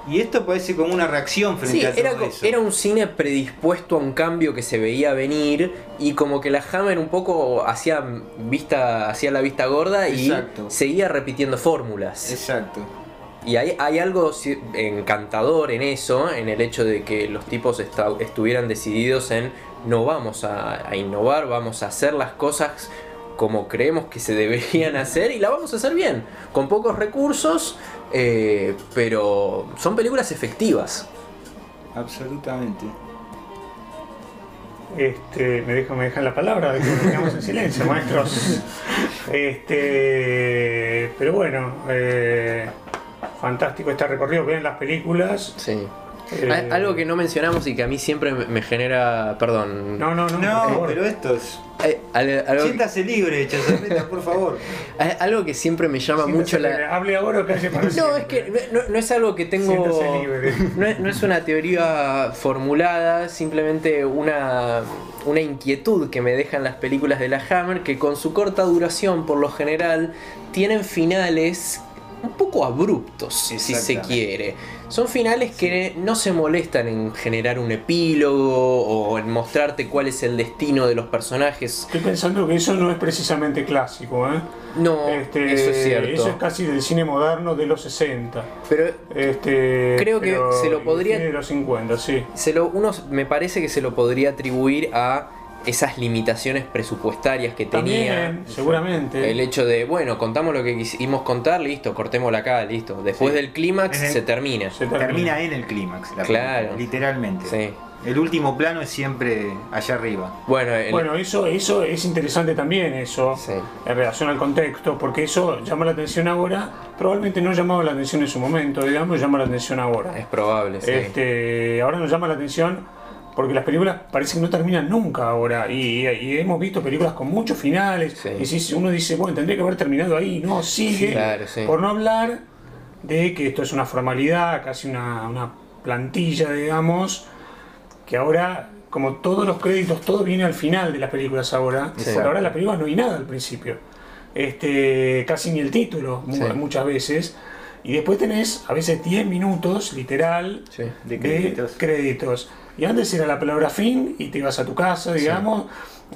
Y esto parece como una reacción frente Sí, a todo era, eso. era un cine predispuesto a un cambio que se veía venir y como que la Hammer un poco hacía vista hacía la vista gorda y Exacto. seguía repitiendo fórmulas. Exacto. Y hay, hay algo encantador en eso, en el hecho de que los tipos estuvieran decididos en no vamos a, a innovar, vamos a hacer las cosas como creemos que se deberían hacer y la vamos a hacer bien, con pocos recursos, eh, pero son películas efectivas. Absolutamente. Este, me dejan, me dejan la palabra, de que nos quedamos en silencio, maestros. Este, pero bueno, eh, fantástico este recorrido. Vean las películas. Sí. Eh, Al- Algo que no mencionamos y que a mí siempre me genera, perdón, No, no, no. No, pero esto es... Eh, algo, Siéntase libre, Chazapeta, por favor. algo que siempre me llama Siéntase mucho la... libre. Hable ahora o calle para No, siempre. es que no, no es algo que tengo. Siéntase libre. No es, no es una teoría formulada, simplemente una, una inquietud que me dejan las películas de la Hammer, que con su corta duración, por lo general, tienen finales un poco abruptos, si se quiere. Son finales que no se molestan en generar un epílogo o en mostrarte cuál es el destino de los personajes. Estoy pensando que eso no es precisamente clásico, ¿eh? No, Este, eso es cierto. Eso es casi del cine moderno de los 60. Pero Este, Creo que pero- se lo podría- De los 50, sí. se lo, uno me parece que se lo podría atribuir a esas limitaciones presupuestarias que tenía. También, seguramente. El hecho de, bueno, contamos lo que quisimos contar, listo, cortémosla acá, listo. Después Sí. del clímax se termina. Se Termina en el clímax, la Claro. película, literalmente. Sí. El último plano es siempre allá arriba. Bueno, el- Bueno, eso, eso es interesante también, eso, Sí. en relación al contexto, porque eso llama la atención ahora, probablemente no llamaba la atención en su momento, digamos, llama la atención ahora. es probable, sí. Este, ahora nos llama la atención porque las películas parece que no terminan nunca ahora, y, y hemos visto películas con muchos finales, Sí. y si uno dice, bueno, tendría que haber terminado ahí, no, sigue, Claro, sí. por no hablar de que esto es una formalidad, casi una, una plantilla, digamos, que ahora, como todos los créditos, todo viene al final de las películas ahora. Sí. Porque ahora en las películas no hay nada al principio. Este, casi ni el título, Sí. muchas veces. Y después tenés a veces 10 minutos, literal, Sí. De de créditos. Y antes era la palabra fin y te ibas a tu casa, digamos,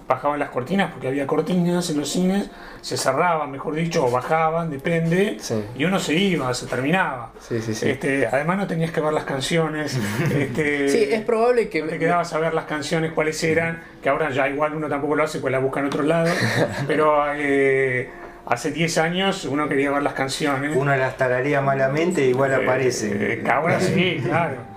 bajaban las cortinas porque había cortinas en los cines, se cerraban, mejor dicho, o bajaban, depende, Sí. y uno se iba, se terminaba. Sí, sí, sí. Este, además no tenías que ver las canciones. este, Sí, es probable que... no te quedabas a ver las canciones cuáles eran, que ahora ya igual uno tampoco lo hace, pues la busca en otro lado. pero eh, hace 10 años uno quería ver las canciones. Uno las tararea malamente, igual Eh, aparece. que ahora sí, claro.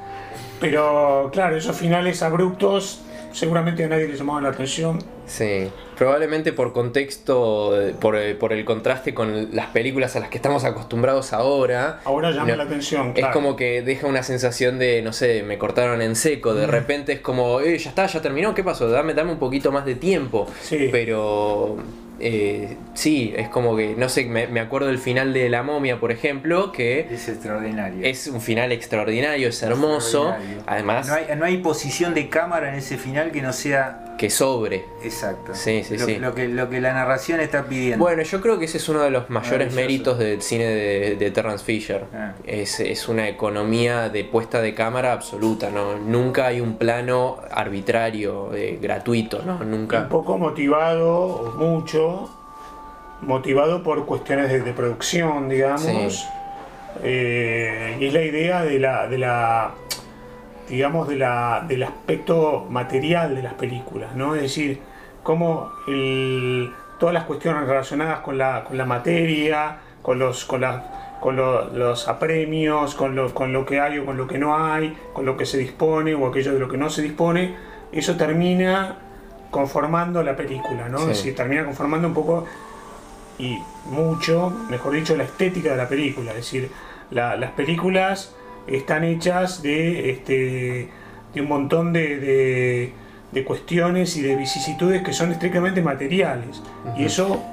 Pero claro, esos finales abruptos seguramente a nadie le llamaban la atención. Sí, probablemente por contexto, eh, por, eh, por el contraste con las películas a las que estamos acostumbrados ahora. Ahora llama No, la atención. Es claro. como que deja una sensación de, no sé, me cortaron en seco. Mm. De repente es como, eh, ya está, ya terminó, ¿qué pasó? Dame, dame un poquito más de tiempo. Sí. Pero eh, sí, es como que, no sé, me, me acuerdo del final de La momia, por ejemplo, que Es extraordinario. es un final extraordinario, es hermoso. Extraordinario. Además, No hay, no hay posición de cámara en ese final que no sea que sobre. exacto. Sí, sí, lo, sí. Lo que, lo que la narración está pidiendo. Bueno, yo creo que ese es uno de los mayores méritos del cine de, de Terrence Fisher. Ah. Es, es una economía de puesta de cámara absoluta, ¿no? Nunca hay un plano arbitrario, eh, gratuito, ¿no? Un Nunca. poco motivado, o mucho, motivado por cuestiones de, de producción, digamos. Sí. Eh, y es la idea de la, de la digamos, de la, del aspecto material de las películas, ¿no? Es decir, cómo el- todas las cuestiones relacionadas con la, con la materia, con los, con la- con lo- los apremios, con lo, con lo que hay o con lo que no hay, con lo que se dispone o aquello de lo que no se dispone, eso termina conformando la película, ¿no? Sí. Es decir, termina conformando un poco y mucho, mejor dicho, la estética de la película. Es decir, la- las películas están hechas de, este, de un montón de, de- de cuestiones y de vicisitudes que son estrictamente materiales. Y eso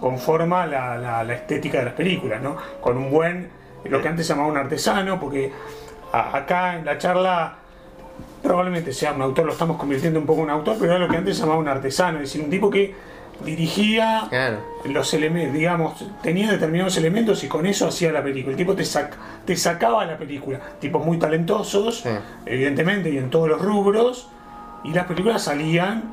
conforma la, la- la estética de las películas, ¿no? Con un buen, lo que antes se llamaba un artesano, porque a- acá en la charla probablemente sea un autor, lo estamos convirtiendo un poco en un autor, pero era lo que antes se llamaba un artesano, es decir, un tipo que dirigía Claro. los elementos, digamos, tenía determinados elementos y con eso hacía la película. El tipo te, sac- te sacaba la película. Tipos muy talentosos, Sí. evidentemente, y en todos los rubros. Y las películas salían,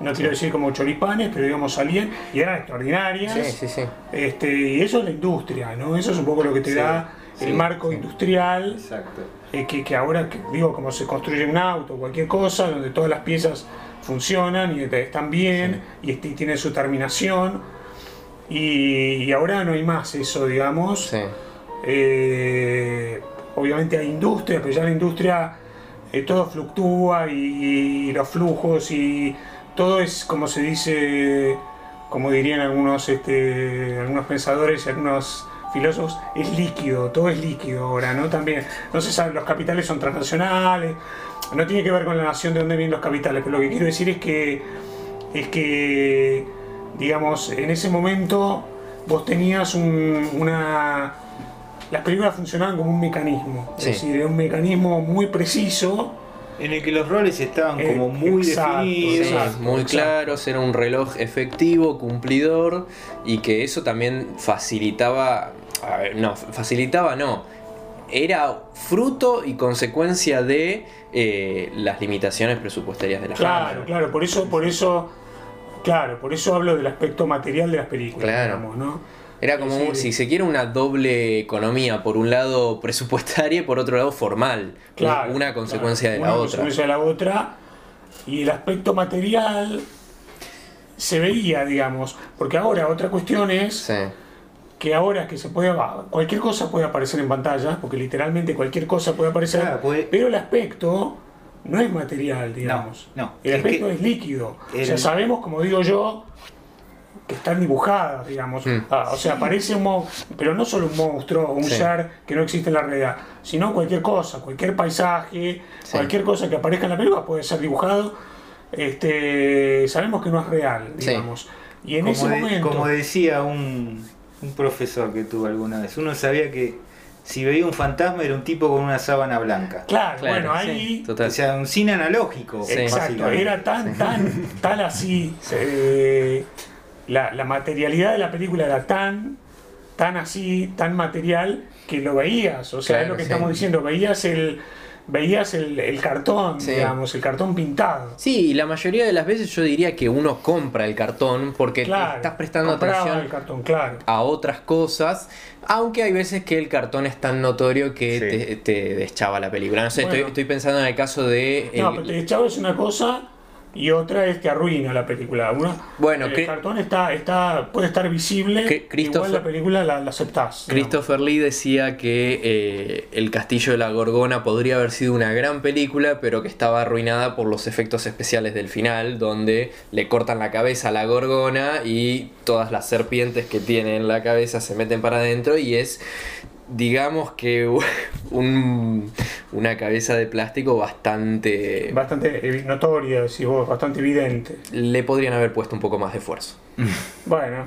no quiero decir como choripanes, pero digamos salían y eran extraordinarias. Sí, sí, sí. Este, y eso es la industria, ¿no? Eso es un poco lo que te Sí, da sí, el marco sí. industrial Exacto. eh, que, que ahora, que, digo, como se construye un auto o cualquier cosa, donde todas las piezas funcionan y están bien y, este- y tienen su terminación. Y, y ahora no hay más eso, digamos. Sí. Eh, obviamente hay industria, pero ya la industria eh, todo fluctúa y, y los flujos y todo es como se dice, como dirían algunos, este, algunos pensadores y algunos filósofos, es líquido, todo es líquido ahora, ¿no? También, no se sabe, los capitales son transnacionales, no tiene que ver con la nación de dónde vienen los capitales, pero lo que quiero decir es que, es que digamos, en ese momento vos tenías un- una... Las películas funcionaban como un mecanismo, Sí. es decir, era un mecanismo muy preciso. En el que los roles estaban Eh, como muy exacto, definidos. Exacto, muy exacto. claros, era un reloj efectivo, cumplidor y que eso también facilitaba a ver, no, facilitaba no. Era fruto y consecuencia de eh, las limitaciones presupuestarias de la Claro, Hammer. claro, por eso, por eso, claro, por eso hablo del aspecto material de las películas, Claro. digamos, ¿no? Era como, un- si se quiere, una doble economía. Por un lado presupuestaria y por otro lado formal. Claro, una consecuencia claro, de la una otra. consecuencia de la otra. Y el aspecto material se veía, digamos, porque ahora otra cuestión es Sí, que ahora que se puede, cualquier cosa puede aparecer en pantalla, porque literalmente cualquier cosa puede aparecer, Claro, puede- pero el aspecto no es material, digamos. no. El Es aspecto que es líquido. O el- sea, sabemos, como digo yo, que están dibujadas, digamos. Mm. Ah, o sea, parece un monstruo, pero no solo un monstruo o un Sí. ser que no existe en la realidad, sino cualquier cosa, cualquier paisaje, Sí. cualquier cosa que aparezca en la película puede ser dibujado. Este, sabemos que no es real, Sí. digamos. Y en ese de- momento. como decía un, un profesor que tuve alguna vez, uno sabía que si veía un fantasma era un tipo con una sábana blanca. Claro, Claro, bueno, sí, ahí. total. O sea, un cine analógico. Sí. Exacto, era tan, tan, tan así. eh, la, la materialidad de la película era tan, tan así, tan material, que lo veías. O sea, Claro, es lo que sí. estamos diciendo, veías el, veías el, el cartón, Sí. digamos, el cartón pintado. Sí, y la mayoría de las veces yo diría que uno compra el cartón porque te Claro, estás prestando atención el cartón, claro. a otras cosas, aunque hay veces que el cartón es tan notorio que Sí. te, te deschaba la película. No sé, Bueno. estoy, estoy pensando en el caso de... No, el- pero te echaba es una cosa y otra es que arruina la película. Una, Bueno, el cartón está, está, puede estar visible, Christopher- igual la película la, la aceptás. digamos. Christopher Lee decía que eh, El Castillo de la Gorgona podría haber sido una gran película, pero que estaba arruinada por los efectos especiales del final, donde le cortan la cabeza a la gorgona y todas las serpientes que tiene en la cabeza se meten para adentro y es, digamos que un- una cabeza de plástico bastante... Bastante notoria, decís vos, bastante evidente. Le podrían haber puesto un poco más de esfuerzo. Bueno,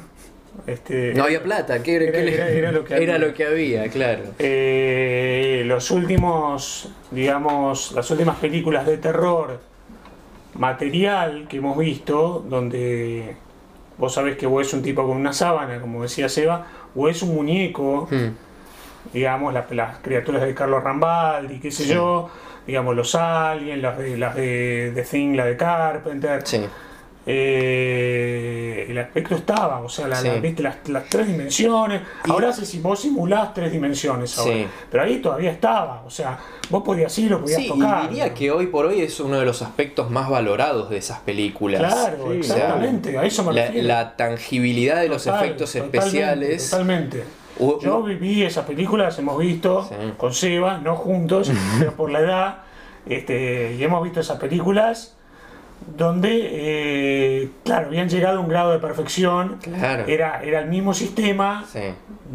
este, No había plata, ¿qué, Era- qué le- era- era lo que había. era lo que había, claro. eh, los últimos, digamos, las últimas películas de terror material que hemos visto, donde vos sabés que o es un tipo con una sábana, como decía Seba, o es un muñeco, Hmm. Digamos, las, las criaturas de Carlos Rambaldi, qué sé Sí. yo, digamos, los aliens, las de, las de, The Thing, la de Carpenter. Sí. Eh, el aspecto estaba, o sea, la- la- viste, las, las tres dimensiones. Y- Ahora si vos simulás tres dimensiones ahora. Sí. Pero ahí todavía estaba, o sea, vos podías ir, lo podías Sí, tocar. y diría que hoy por hoy es uno de los aspectos más valorados de esas películas. Claro, exactamente, a eso me La, refiero. la tangibilidad de los efectos totalmente, especiales. Totalmente. Yo viví esas películas, hemos visto Sí. con Seba, no juntos, pero por la edad, este, y hemos visto esas películas donde, eh, claro, habían llegado a un grado de perfección. Claro. Era, era el mismo sistema Sí,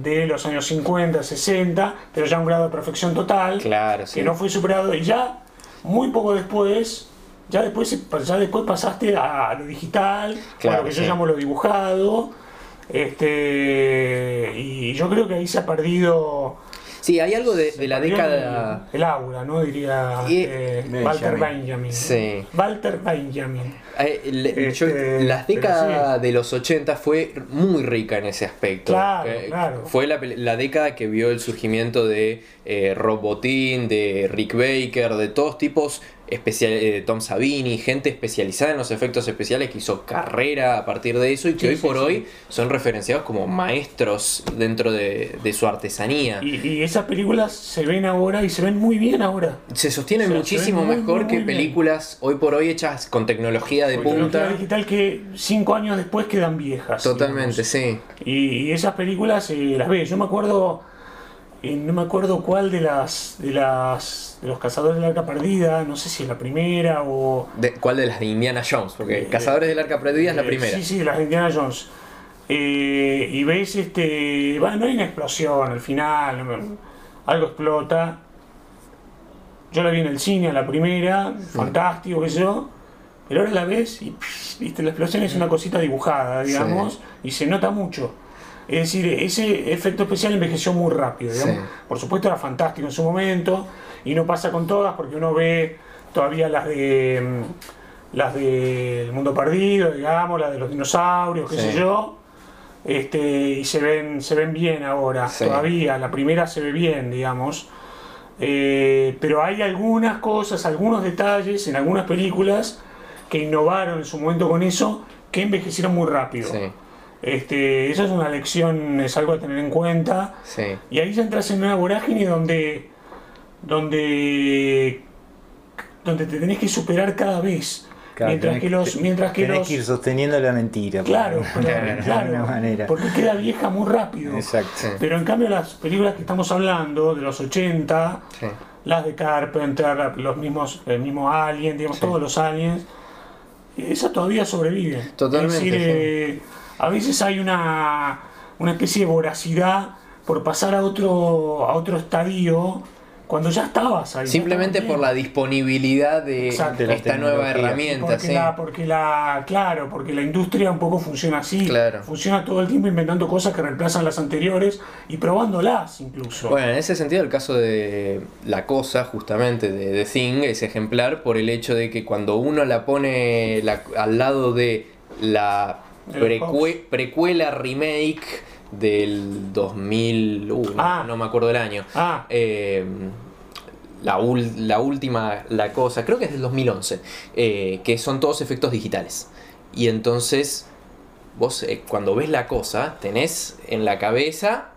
de los años 50, 60, pero ya un grado de perfección total, claro, sí. que no fue superado y ya muy poco después, ya después, ya después pasaste a lo digital, Claro, a lo que yo llamo lo dibujado, este, y yo creo que ahí se ha perdido Sí, hay algo de, de la década. el, el aura, ¿no? Diría Y- eh, Benjamin. Walter Benjamin. Sí. Walter Benjamin. eh, yo- Este, las décadas sí. de los 80 fue muy rica en ese aspecto. Claro, Eh, claro. Fue la, la década que vio el surgimiento de eh, Rob Bottin, de Rick Baker, de todos tipos, especial, eh, Tom Savini, gente especializada en los efectos especiales que hizo carrera a partir de eso y que Sí, hoy sí, por sí. hoy son referenciados como maestros dentro de, de su artesanía. Y, y esas películas se ven ahora y se ven muy bien ahora. Se sostienen O sea, muchísimo se ven muy, mejor muy, que bien. películas hoy por hoy hechas con tecnología de tecnología punta. digital que cinco años después quedan viejas. Totalmente, digamos. sí. Y, y esas películas eh, las ves. Yo me acuerdo, no me acuerdo cuál de las, de las, de los cazadores del arca perdida, no sé si es la primera o De- ¿Cuál de las de Indiana Jones? Porque Eh, Cazadores del Arca Perdida es la Eh, primera. Sí, sí, las de Indiana Jones. Eh, y ves, este, bueno, no hay una explosión al final, algo explota. Yo la vi en el cine, a la primera, fantástico, qué sé yo. Pero ahora la ves y, pss, viste, la explosión es una cosita dibujada, digamos, y se nota mucho. Es decir, ese efecto especial envejeció muy rápido, digamos. Sí. Por supuesto era fantástico en su momento, y no pasa con todas, porque uno ve todavía las de mm, las del mundo perdido, digamos, las de los dinosaurios, qué Sí. sé yo. Este, y se ven, se ven bien ahora, Sí. todavía. La primera se ve bien, digamos. Eh, pero hay algunas cosas, algunos detalles en algunas películas que innovaron en su momento con eso, que envejecieron muy rápido. Sí, Este, esa es una lección, es algo a tener en cuenta. sí. Y ahí ya entras en una vorágine donde, donde, donde te tenés que superar cada vez. Claro, mientras tenés que los, mientras que tenés los, que ir sosteniendo la mentira. claro, pero- claro, alguna manera. porque queda vieja muy rápido. Exacto. Sí. Pero en cambio las películas que estamos hablando de los 80, Sí. las de Carpenter, los mismos, el mismo Alien, digamos, todos los aliens, esas todavía sobreviven. Totalmente, Es decir, eh, a veces hay una, una especie de voracidad por pasar a otro, a otro estadio cuando ya estabas ahí. Simplemente por la disponibilidad de Exacto. Esta nueva herramienta, Porque, sí. la, porque la, claro, porque la industria un poco funciona así. Claro. Funciona todo el tiempo inventando cosas que reemplazan las anteriores y probándolas incluso. Bueno, en ese sentido el caso de la cosa, justamente, de The Thing, es ejemplar por el hecho de que cuando uno la pone la- al lado de la precue- precuela remake del 2000, uh, no- Ah. no, me acuerdo del año, ah, eh, la, ul- la última, la cosa, creo que es del 2011, eh, que son todos efectos digitales. Y entonces, vos eh, cuando ves la cosa, tenés en la cabeza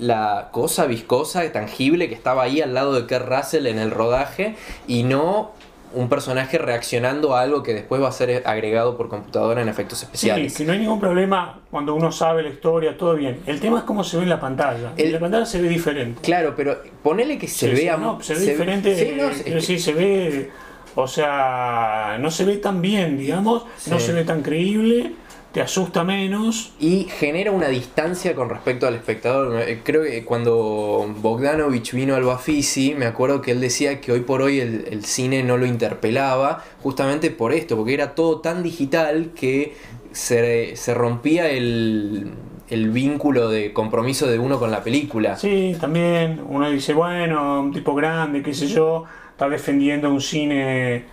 la cosa viscosa, tangible, que estaba ahí al lado de Kurt Russell en el rodaje, y no un personaje reaccionando a algo que después va a ser agregado por computadora en efectos sí, especiales. que no hay ningún problema cuando uno sabe la historia, todo bien. El tema es cómo se ve en la pantalla. El- en la pantalla se ve diferente. Claro, pero ponele que se Sí, sí, vea... no, se ve diferente. Sí, no, eh, es decir, se ve. O sea, no se ve tan bien, digamos. No Sí. se ve tan creíble. Te asusta menos. y genera una distancia con respecto al espectador. Eh, Creo que cuando Bogdanovich vino al Bafisi, me acuerdo que él decía que hoy por hoy el, el cine no lo interpelaba, justamente por esto, porque era todo tan digital que se, se rompía el, el vínculo de compromiso de uno con la película. Sí, también uno dice, bueno, un tipo grande, qué sé yo, está defendiendo un cine,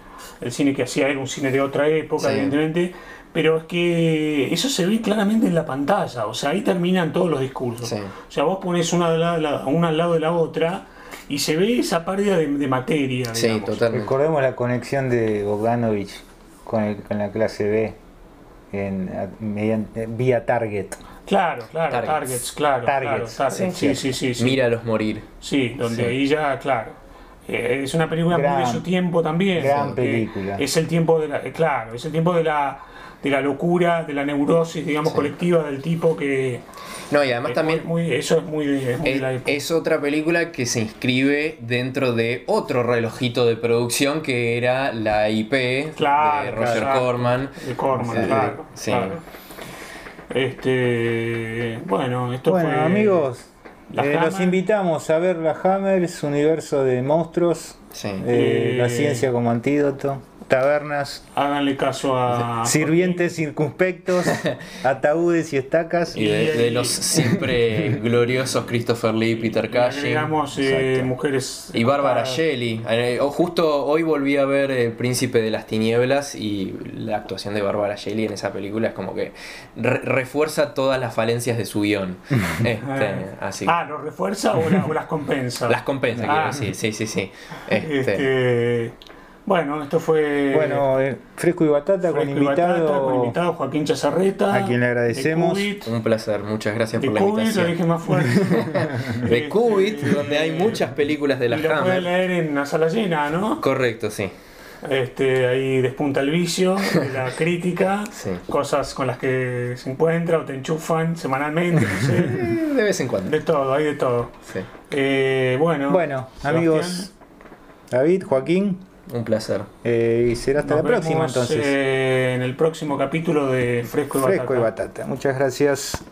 el cine que hacía él, un cine de otra época, Sí. evidentemente, pero es que eso se ve claramente en la pantalla, o sea, ahí terminan todos los discursos. Sí. O sea, vos pones una, al lado de la- una al lado de la otra y se ve esa pérdida de, de materia. Sí, digamos. totalmente. Recordemos la conexión de Bogdanovich con, el- con la clase B en, mediante, vía Target. Claro, claro, Targets. targets, claro. Targets, claro, targets, sí, sí, sí. Míralos morir. Sí, donde Sí. ahí ya, claro. eh, es una película Gran- muy de su tiempo también. gran película. Es el tiempo de la, eh, claro, es el tiempo de la, de la locura, de la neurosis, digamos, Sí. colectiva del tipo que. No, y además es también muy, muy- eso es muy de, es muy de Es, la época. es otra película que se inscribe dentro de otro relojito de producción que era la IP de Roger claro. Corman. de Corman, Sí, claro, sí. claro. Este, bueno, esto Bueno, fue. amigos, eh, los invitamos a ver la Hammer, su universo de monstruos, Sí. eh, Eh, la ciencia como antídoto, tabernas, Háganle caso a. sirvientes circunspectos, ataúdes y estacas. Y de, los siempre gloriosos Christopher Lee, Peter Y Cushing agregamos eh, mujeres. y Bárbara. Shelley. Eh, o justo hoy volví a ver El Príncipe de las Tinieblas y la actuación de Bárbara Shelley en esa película es como que re- refuerza todas las falencias de su guion. Este, así Ah, ¿lo refuerza o, la- o las compensa? Las compensa, Ah. quiero decir, sí, sí, sí. Este, Este, bueno, esto fue Bueno, eh, fresco y batata con Fresco y Batata, invitado, con invitado Joaquín Chazarreta. a quien le agradecemos. Un placer, muchas gracias de por la Cubit, lo invitación. dije más fuerte. De Este, Cubit, donde hay muchas películas de la y lo pueden leer en la sala llena, ¿no? Correcto, sí. Este, ahí despunta el vicio, la crítica, Sí. cosas con las que se encuentra o te enchufan semanalmente, no sé. De vez en cuando. De todo, hay de todo. Sí. Eh, bueno, Bueno, Sebastián, amigos, David, Joaquín, Un placer. eh, y será hasta nos la próxima entonces. eh, en el próximo capítulo de Fresco y Fresco y Batata. batata. Muchas gracias.